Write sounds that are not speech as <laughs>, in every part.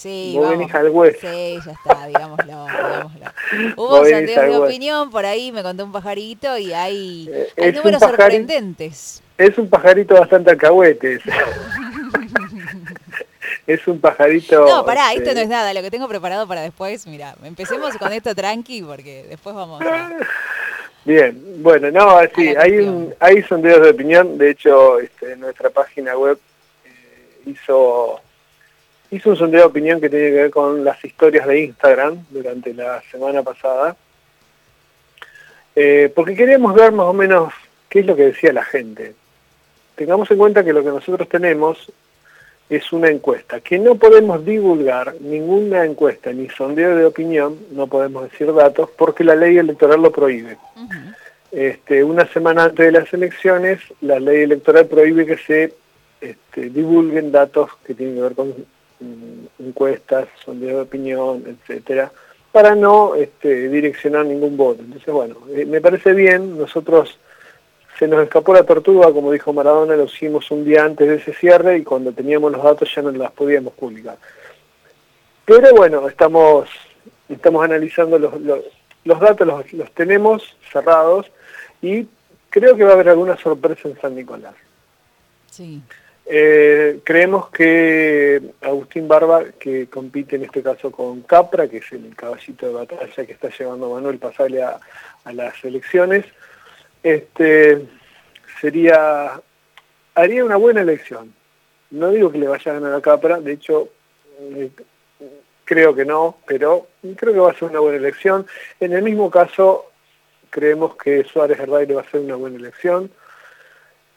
Sí, Vos vamos. venís al hueso. Sí, ya está, digámoslo, digámoslo. Hubo sondeos de opinión, por ahí me contó un pajarito y hay, Eh, hay números sorprendentes. Es un pajarito bastante alcahuete. <laughs> es un pajarito... No, pará, este, esto no es nada, lo que tengo preparado para después, mira, empecemos con esto tranqui porque después vamos a... Bien, bueno, no, sí, hay, un, hay sondeos de opinión, de hecho, este, nuestra página web eh, hizo, hizo un sondeo de opinión que tiene que ver con las historias de Instagram durante la semana pasada, Eh, porque queríamos ver más o menos qué es lo que decía la gente. Tengamos en cuenta que lo que nosotros tenemos es una encuesta, que no podemos divulgar ninguna encuesta ni sondeo de opinión, no podemos decir datos, porque la ley electoral lo prohíbe. Este, una semana antes de las elecciones, la ley electoral prohíbe que se este, divulguen datos que tienen que ver con encuestas, sondeo de opinión, etcétera, para no este, direccionar ningún voto. Entonces, bueno, eh, me parece bien, nosotros se nos escapó la tortuga, como dijo Maradona, lo hicimos un día antes de ese cierre y cuando teníamos los datos ya no las podíamos publicar. Pero bueno, estamos, estamos analizando los, los, los datos, los, los tenemos cerrados y creo que va a haber alguna sorpresa en San Nicolás. Sí, Eh, creemos que Agustín Barba, que compite en este caso con Capra, que es el caballito de batalla que está llevando Manuel Pasale a, a las elecciones, este, sería haría una buena elección. No digo que le vaya a ganar a Capra, de hecho eh, creo que no, pero creo que va a ser una buena elección. En el mismo caso, creemos que Suárez Herbaire va a ser una buena elección.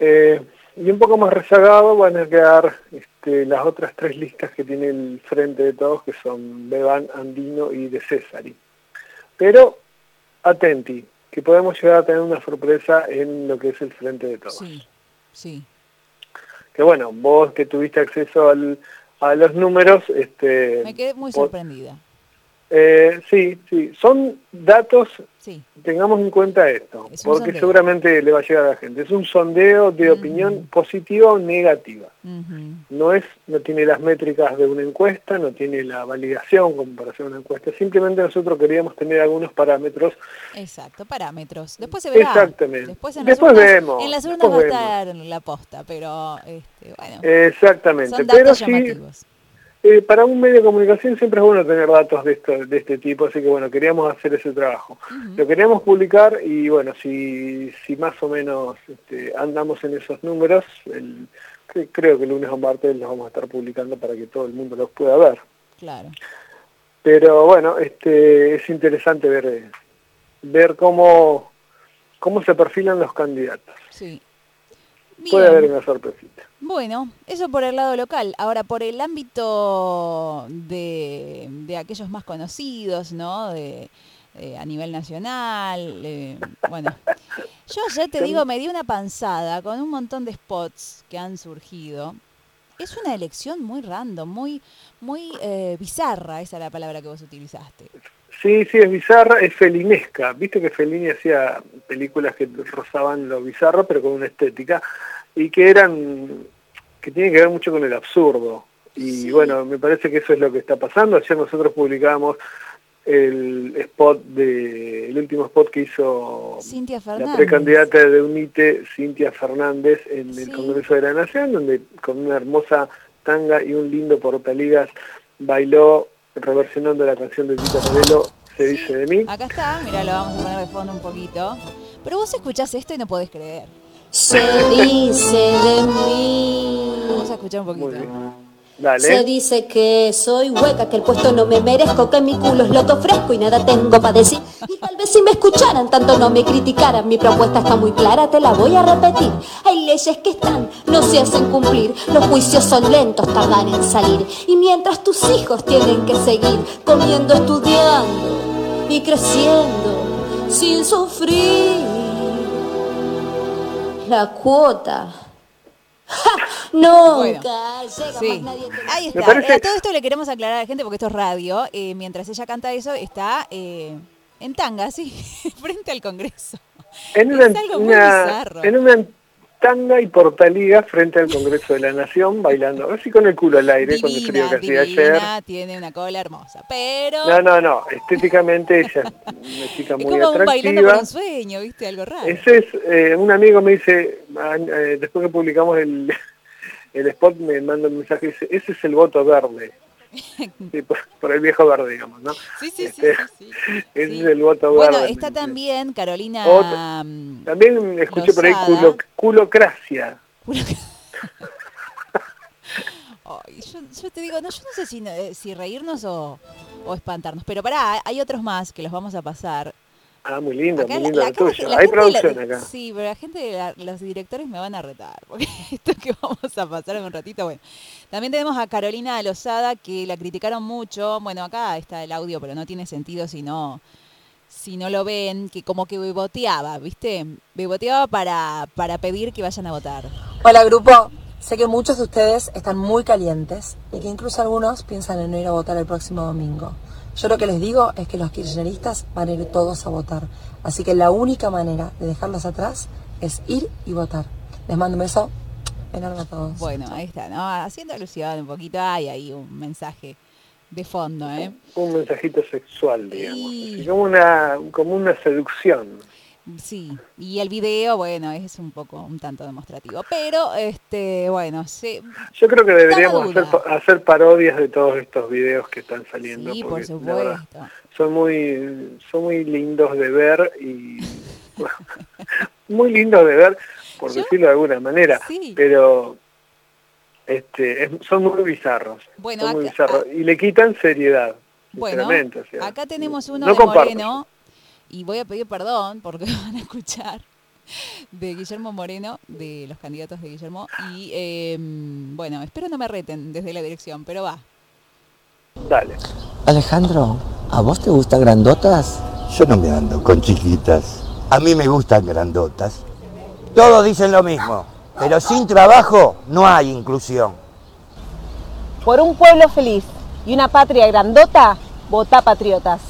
Eh, y un poco más rezagado van a quedar este, las otras tres listas que tiene el frente de todos, que son Beban, Andino y de Césari. Pero atenti, que podemos llegar a tener una sorpresa en lo que es el frente de todos. sí, sí. Que bueno, vos que tuviste acceso al, a los números, este, Me quedé muy sorprendida. Eh, sí, sí, son datos Sí, Tengamos en cuenta esto, Es porque sondeo. seguramente le va a llegar a la gente. Es un sondeo de opinión positiva o negativa. No es, no tiene las métricas de una encuesta, no tiene la validación como para hacer una encuesta. Simplemente nosotros queríamos tener algunos parámetros. exacto, parámetros. Después se verá. Exactamente. Después, en Después urnas, vemos, En las urnas va a estar la posta, pero este, bueno, Exactamente. son Pero datos sí, llamativos. Eh, para un medio de comunicación siempre es bueno tener datos de, esto, de este tipo, así que bueno, queríamos hacer ese trabajo. Lo queríamos publicar y bueno, si, si más o menos este, andamos en esos números, el, creo que el lunes o martes los vamos a estar publicando para que todo el mundo los pueda ver. Claro. Pero bueno, este, es interesante ver, ver cómo, cómo se perfilan los candidatos. Sí. Puede haber una sorpresita. Bueno, eso por el lado local. Ahora, por el ámbito de, de aquellos más conocidos, ¿no? De, eh, a nivel nacional. eh, bueno, yo ya te digo, me di una panzada con un montón de spots que han surgido. Es una elección muy random, muy, muy eh, bizarra, esa es la palabra que vos utilizaste. Sí, sí, es bizarra, es felinesca. Viste que Fellini hacía películas que rozaban lo bizarro, pero con una estética, y que eran, que tienen que ver mucho con el absurdo. Y Sí. bueno, me parece que eso es lo que está pasando. Ayer nosotros publicamos el spot de, el último spot que hizo la precandidata de UNITE, Cintia Fernández, en el Sí. Congreso de la Nación, donde con una hermosa tanga y un lindo portaligas bailó reversionando la canción de Tita Morelo, Se dice de mí. Acá está, mira, lo vamos a poner de fondo un poquito. Pero vos escuchás esto y no podés creer. Se dice de mí. Vamos a escuchar un Muy poquito. Se dice que soy hueca, que el puesto no me merezco, que mi culo es loto fresco y nada tengo para decir. Y tal vez si me escucharan, tanto no me criticaran. Mi propuesta está muy clara, te la voy a repetir. Hay leyes que están, no se hacen cumplir. Los juicios son lentos, tardan en salir. Y mientras tus hijos tienen que seguir comiendo, estudiando y creciendo sin sufrir. La cuota. <laughs> Nunca llega Sí, más nadie que ahí está. parece- A todo esto le queremos aclarar a la gente porque esto es radio. eh, mientras ella canta eso, está eh, en tanga, sí, <laughs> frente al Congreso. En una, es algo muy una- bizarro. en una tanga y portaliga frente al Congreso de la Nación, bailando, así con el culo al aire, con el frío que hacía ayer. tiene una cola hermosa, pero... No, no, no, estéticamente ella <laughs> es una chica muy es como atractiva. bailando por un sueño, ¿viste? Algo raro. Ese es, eh, un amigo me dice, eh, después que publicamos el, <laughs> el spot, me manda un mensaje, dice, ese es el voto verde. <laughs> Sí, por, el viejo verde, digamos, ¿no? Sí, sí, sí. Este, sí, <laughs> Ese es el voto verde. Bueno, está también Carolina... Mm, también escuché por ahí culo, culocracia. <laughs> Yo, yo, te digo, no, yo no sé si, eh, si reírnos o, o espantarnos, pero pará, hay otros más que los vamos a pasar. Ah, muy lindo, muy lindo la, tuyo. Hay producción acá. Sí, pero la gente, los directores me van a retar, porque <laughs> esto que vamos a pasar en un ratito, bueno. También tenemos a Carolina Lozada, que la criticaron mucho. Bueno, acá está el audio, pero no tiene sentido si no, si no lo ven, que como que beboteaba, ¿viste? Beboteaba para, para pedir que vayan a votar. Hola, grupo. Sé que muchos de ustedes están muy calientes y que incluso algunos piensan en no ir a votar el próximo domingo. Yo lo que les digo es que los kirchneristas van a ir todos a votar. Así que la única manera de dejarlos atrás es ir y votar. Les mando un beso enorme a todos. Bueno, ahí está, ¿no? Haciendo alusión un poquito, hay ahí un mensaje de fondo, ¿eh? Un mensajito sexual, digamos. como, una, como una seducción. Sí, y el video, bueno, es un poco, un tanto demostrativo, pero, este, bueno, sí. Yo creo que deberíamos hacer, parodias de todos estos videos que están saliendo. Sí, por supuesto. son muy, son muy lindos de ver y <laughs> muy lindos de ver, por decirlo de alguna manera, pero este, son muy bizarros. Bueno, muy bizarros, y le quitan seriedad. Bueno, acá tenemos uno de Moreno y voy a pedir perdón porque <laughs> van a escuchar de Guillermo Moreno, de los candidatos de Guillermo. Y em, bueno, espero no me reten desde la dirección, pero va. Dale. Alejandro, ¿a vos te gustan grandotas? Yo no me ando con chiquitas. A mí me gustan grandotas. Todos dicen lo mismo, pero sin trabajo no hay inclusión. Por un pueblo feliz y una patria grandota, vota patriotas.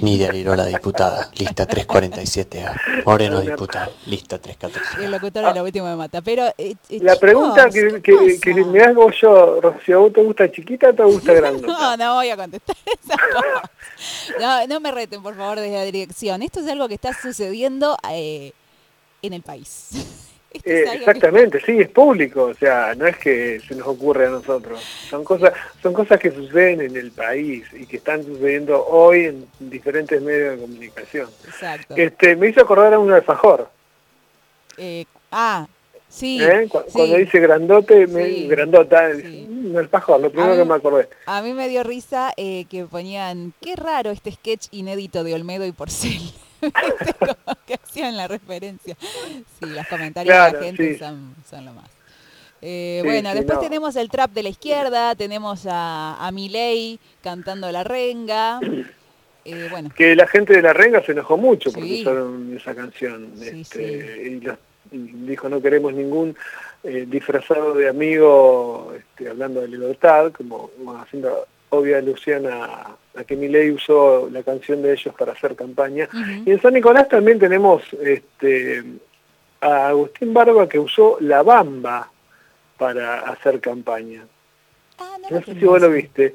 Nidia la diputada, lista 347A. Moreno, diputado, lista 314. El locutor de lo último me mata. Pero, eh, eh, la pregunta que, que, que, me hago yo, Rocío, ¿vos te gusta chiquita o te gusta <laughs> grande? no, no voy a contestar <laughs> esa no, no me reten, por favor, desde la dirección. Esto es algo que está sucediendo eh, en el país. Eh, exactamente, sí, es público, o sea, no es que se nos ocurre a nosotros, son cosas, son cosas que suceden en el país y que están sucediendo hoy en diferentes medios de comunicación. Exacto. Este, me hizo acordar a un alfajor. Eh, ah, sí, ¿Eh? Cuando dice grandote, me, grandota, un alfajor, lo primero que me acordé. A mí me dio risa que ponían, qué raro este sketch inédito de Olmedo y Porcel. <laughs> que hacían la referencia. Sí, los comentarios de la gente son, lo más. Eh, bueno, después tenemos el trap de la izquierda, tenemos a, a Milei cantando la renga. <clears throat> Eh, bueno. Que la gente de la renga se enojó mucho porque usaron esa canción. Este, y, dijo no queremos ningún eh, disfrazado de amigo este, hablando de libertad, como haciendo obvia alusión a, que mi ley usó la canción de ellos para hacer campaña. Y en San Nicolás también tenemos este, a Agustín Barba que usó la bamba para hacer campaña. Ah, no, sé si vos lo viste.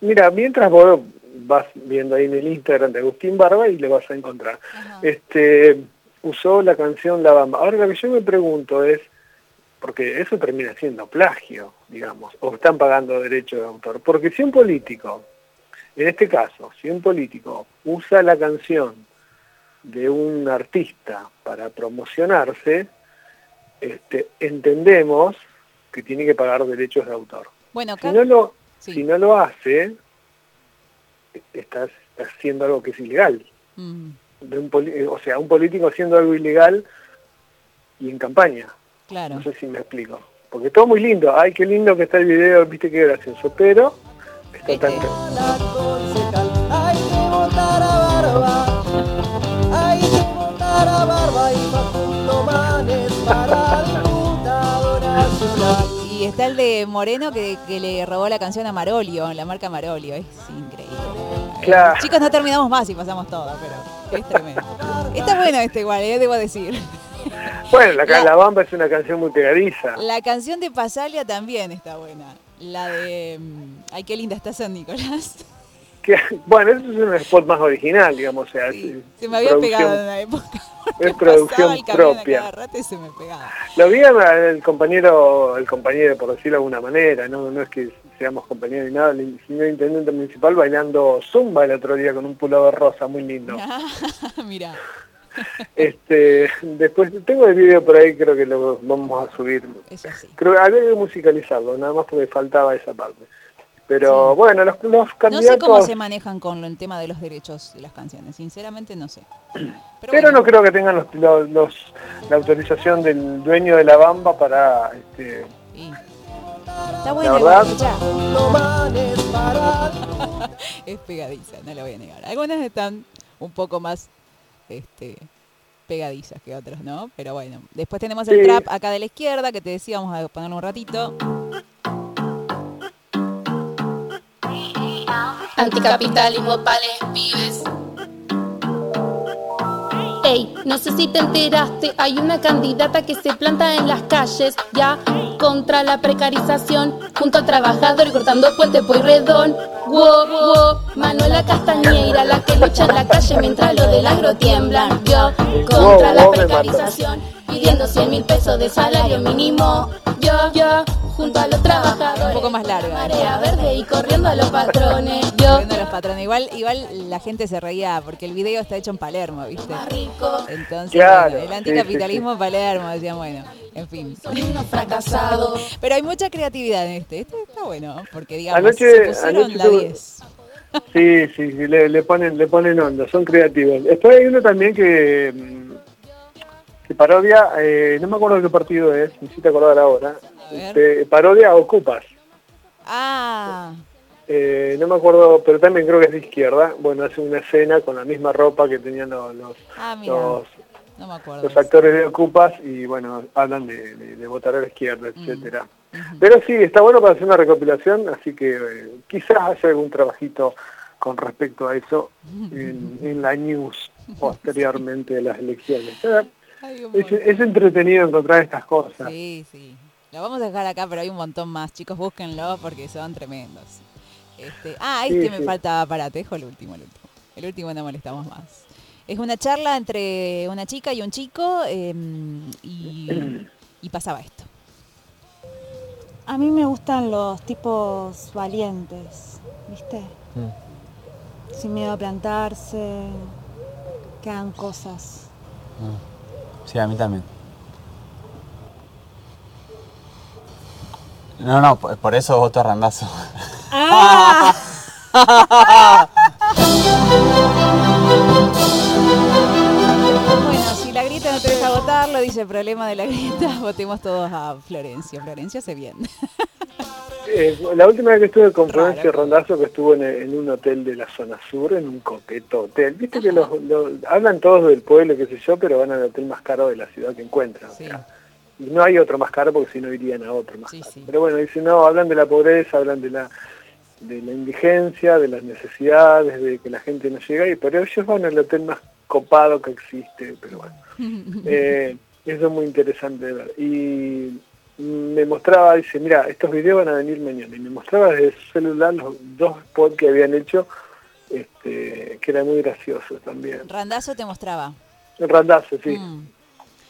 mira, mientras vos vas viendo ahí en el Instagram de Agustín Barba y le vas a encontrar. Este usó la canción La Bamba. Ahora lo que yo me pregunto es, porque eso termina siendo plagio, digamos, o están pagando derechos de autor. Porque si un político, en este caso, si un político usa la canción de un artista para promocionarse, este, entendemos que tiene que pagar derechos de autor. Bueno, si, no lo, si no lo hace, estás haciendo algo que es ilegal. Mm. De un o sea, un político haciendo algo ilegal y en campaña. Claro. No sé si me explico. Porque todo muy lindo. Ay, qué lindo que está el video, viste qué gracioso. Pero está tan... Y está el de Moreno que, que, le robó la canción a Marolio, la marca Marolio. Es increíble. Claro. chicos, no terminamos más y pasamos todo, pero es tremendo. Está bueno este igual, eh, debo decir. Bueno, la, La- la Bamba es una canción muy pegadiza. La canción de Pasalia también está buena. La de. mm, Ay, qué linda está San Nicolás. Que- bueno, eso es un spot más original, digamos, o sea, Sí, es- se me había pegado en una época. <laughs> Es producción el propia. rato y se me pegaba. Lo vi al compañero, el compañero, por decirlo de alguna manera, no, no es que seamos compañeros ni nada, el señor intendente municipal bailando zumba el otro día con un pullover rosa, muy lindo. <laughs> Mira, Este, después tengo el video por ahí, creo que lo vamos a subir. eso sí. Creo que había que musicalizarlo, nada más porque faltaba esa parte. Pero Sí. bueno, los, los No sé cómo se manejan con el tema de los derechos de las canciones, sinceramente no sé. Pero, Pero bueno, no creo que tengan los, los- los- la autorización del dueño de la bamba para... Este, Está buena, verdad- igual, escuchá. <laughs> es pegadiza, no lo voy a negar. Algunas están un poco más este, pegadizas que otras, ¿no? Pero bueno, después tenemos el Sí. trap acá de la izquierda, que te decía, vamos a ponerlo un ratito. Anticapitalismo pales pibes. Ey, no sé si te enteraste, hay una candidata que se planta en las calles ya contra la precarización, junto al trabajador y cortando puente Pueyrredón. Wow, wow, Manuela Castañeira, la que lucha en la calle mientras los del agro tiemblan. Yo contra la precarización, pidiendo 100 mil pesos de salario mínimo. Yo, yo, junto a los trabajadores. Un poco más larga. Marea verde y corriendo a los patrones. Yo, Corriendo a los patrones. Igual, igual la gente se reía porque el video está hecho en Palermo, ¿viste? Entonces, Claro, bueno, el sí, anticapitalismo en Palermo, decían, bueno, en fin. Son unos fracasados. Pero hay mucha creatividad en este. Este está bueno, porque digamos, Anoche- se pusieron anoche la tuve- 10. Sí, sí, sí, le, le ponen le ponen onda, son creativos. Después hay uno también que, mm, que parodia, eh, no me acuerdo qué partido es, necesito acordar ahora, este, parodia Ocupas. Ah, Eh, no me acuerdo, pero también creo que es de izquierda. Bueno, hace una escena con la misma ropa que tenían los, los, ah, mira, los, no me acuerdo. los actores de Ocupas y bueno, hablan de, de- de votar a la izquierda, Mm. etcétera. Pero sí, está bueno para hacer una recopilación, así que eh, quizás haya algún trabajito con respecto a eso <laughs> en, en la news posteriormente de las elecciones. Ay, Es, entretenido encontrar estas cosas. Sí, sí. Lo vamos a dejar acá, pero hay un montón más. Chicos, búsquenlo porque son tremendos. Este, ah, Sí, este me sí. faltaba para, te dejo el último, el último. El último no molestamos más. Es una charla entre una chica y un chico em, y, y pasaba esto. A mí me gustan los tipos valientes, ¿viste? Sin miedo a plantarse, que hagan cosas. Sí, a mí también. No, no, por, eso voto a Randazo. <laughs> Bueno, si la grieta no te deja votar, lo dice el problema de la grieta, <laughs> votemos todos a Florencia. Florencia hace bien. <laughs> Eh, la última vez que estuve con Raro. Florencia Rondazo, que estuvo en, en un hotel de la zona sur, en un coqueto hotel. Viste que los, los- hablan todos del pueblo, qué sé yo, pero van al hotel más caro de la ciudad que encuentran. o Sí. sea, y no hay otro más caro porque si no irían a otro más Sí, caro. sí. Pero bueno, dicen, no, hablan de la pobreza, hablan de la de la indigencia, de las necesidades, de que la gente no llega, y pero ellos van al hotel más copado que existe, pero bueno. <laughs> Eh, eso es muy interesante de ver. Y me mostraba, dice, mira, estos videos van a venir mañana. Y me mostraba desde su celular los dos spots que habían hecho, este, que eran muy graciosos también. Randazo te mostraba. Randazo, sí. Mm.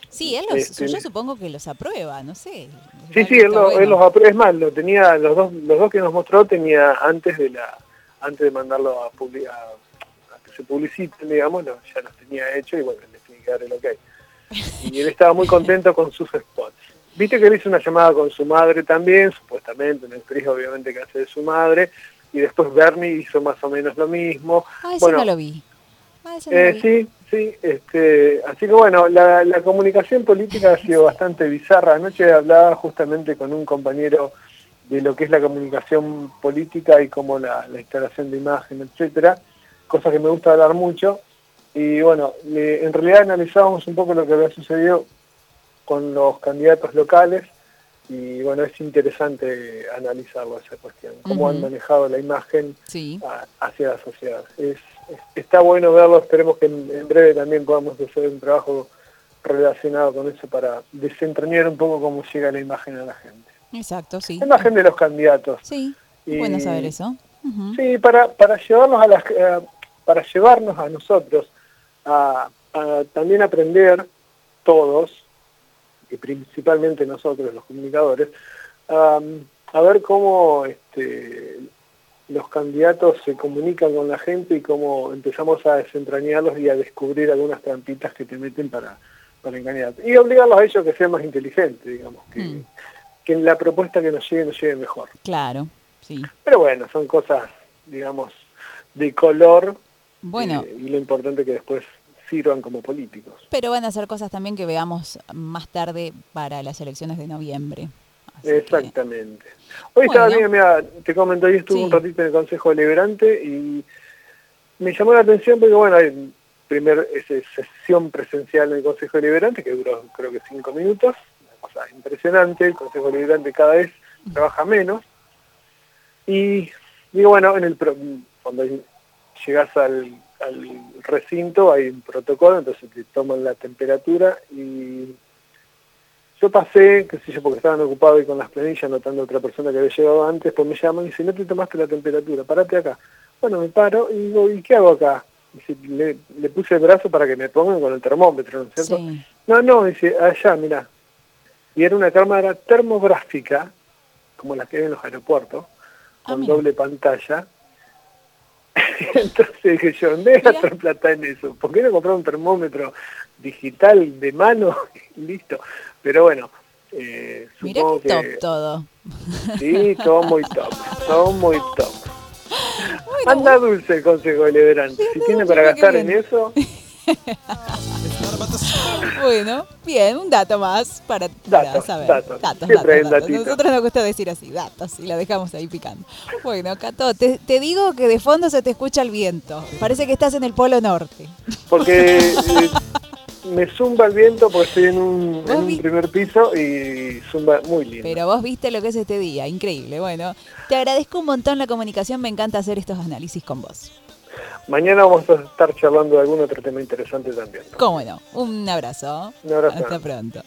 Sí, él los, Este, yo supongo que los aprueba, no sé. Sí, sí, él, lo- él los apro- es más, lo tenía, los dos, los dos que nos mostró tenía antes de la, antes de mandarlo a, publi- a, que se publiciten, digamos, ya los tenía hecho y bueno, le tiene que dar el ok. Y él estaba muy contento con sus spots. Viste que él hizo una llamada con su madre también, supuestamente, una actriz obviamente que hace de su madre, y después Bernie hizo más o menos lo mismo. Ah, ese Bueno, no lo vi. Ah, no eh, lo vi. sí, sí, este, así que bueno, la, la comunicación política ha sido bastante bizarra. Anoche hablaba justamente con un compañero de lo que es la comunicación política y como la, la instalación de imagen, etcétera, cosas que me gusta hablar mucho. Y bueno, en realidad analizábamos un poco lo que había sucedido con los candidatos locales y bueno, es interesante analizarlo esa cuestión, cómo han manejado la imagen Sí. a- hacia la sociedad. Es, es- está bueno verlo, esperemos que en, en breve también podamos hacer un trabajo relacionado con eso para desentrañar un poco cómo llega la imagen a la gente. Exacto, sí. La imagen de los candidatos. Sí, Y- bueno saber eso. Sí, para, para llevarnos a las, eh, para llevarnos a nosotros a, a también aprender todos, y principalmente nosotros los comunicadores, am, a ver cómo este, los candidatos se comunican con la gente y cómo empezamos a desentrañarlos y a descubrir algunas trampitas que te meten para, para engañarte. Y obligarlos a ellos a que sean más inteligentes, digamos, que, Mm. que en la propuesta que nos llegue nos llegue mejor. Claro, sí. Pero bueno, son cosas, digamos, de color Bueno, eh, y lo importante que después sirvan como políticos. pero van a ser cosas también que veamos más tarde para las elecciones de noviembre. Así que- Exactamente. Hoy estaba Bueno. bien, mira, te comento, hoy estuve Sí. un ratito en el Consejo Deliberante y me llamó la atención porque, bueno, hay primer sesión presencial en el Consejo Deliberante que duró creo que cinco minutos, una cosa impresionante, el Consejo Deliberante cada vez trabaja menos y digo, bueno, en el cuando llegas al, al recinto hay un protocolo, entonces te toman la temperatura y yo pasé, qué sé yo, porque estaban ocupados ahí con las planillas, anotando a otra persona que había llegado antes, pues me llaman y dicen, no te tomaste la temperatura, parate acá. Bueno, me paro y digo, ¿y qué hago acá? Dice, le, le puse el brazo para que me pongan con el termómetro, ¿no es cierto? Sí. No, no, dice, allá, mira. Y era una cámara termográfica, como las que hay en los aeropuertos, Ah, con doble pantalla. <laughs> Entonces dije yo, ¿dónde voy a gastar plata en eso? ¿Por qué no comprar un termómetro digital de mano? <laughs> Listo. Pero bueno, eh, Mirá supongo top que todo. sí, todo muy top, todo muy top. Anda dulce el Consejo Deliberante. Si tiene para gastar en eso, <laughs> <laughs> Bueno, bien, un dato más para, para Datos, saber. datos. datos. Nosotros nos gusta decir así, datos, y la dejamos ahí picando. Bueno, Cato, te, te digo que de fondo se te escucha el viento. Parece que estás en el Polo Norte. porque <laughs> eh, me zumba el viento porque estoy en un, ¿Vos en un vi- primer piso y zumba muy lindo. Pero vos viste lo que es este día, increíble. Bueno, te agradezco un montón la comunicación, me encanta hacer estos análisis con vos. Mañana vamos a estar charlando de algún otro tema interesante también. ¿Cómo no? Un abrazo. Un abrazo. Hasta pronto.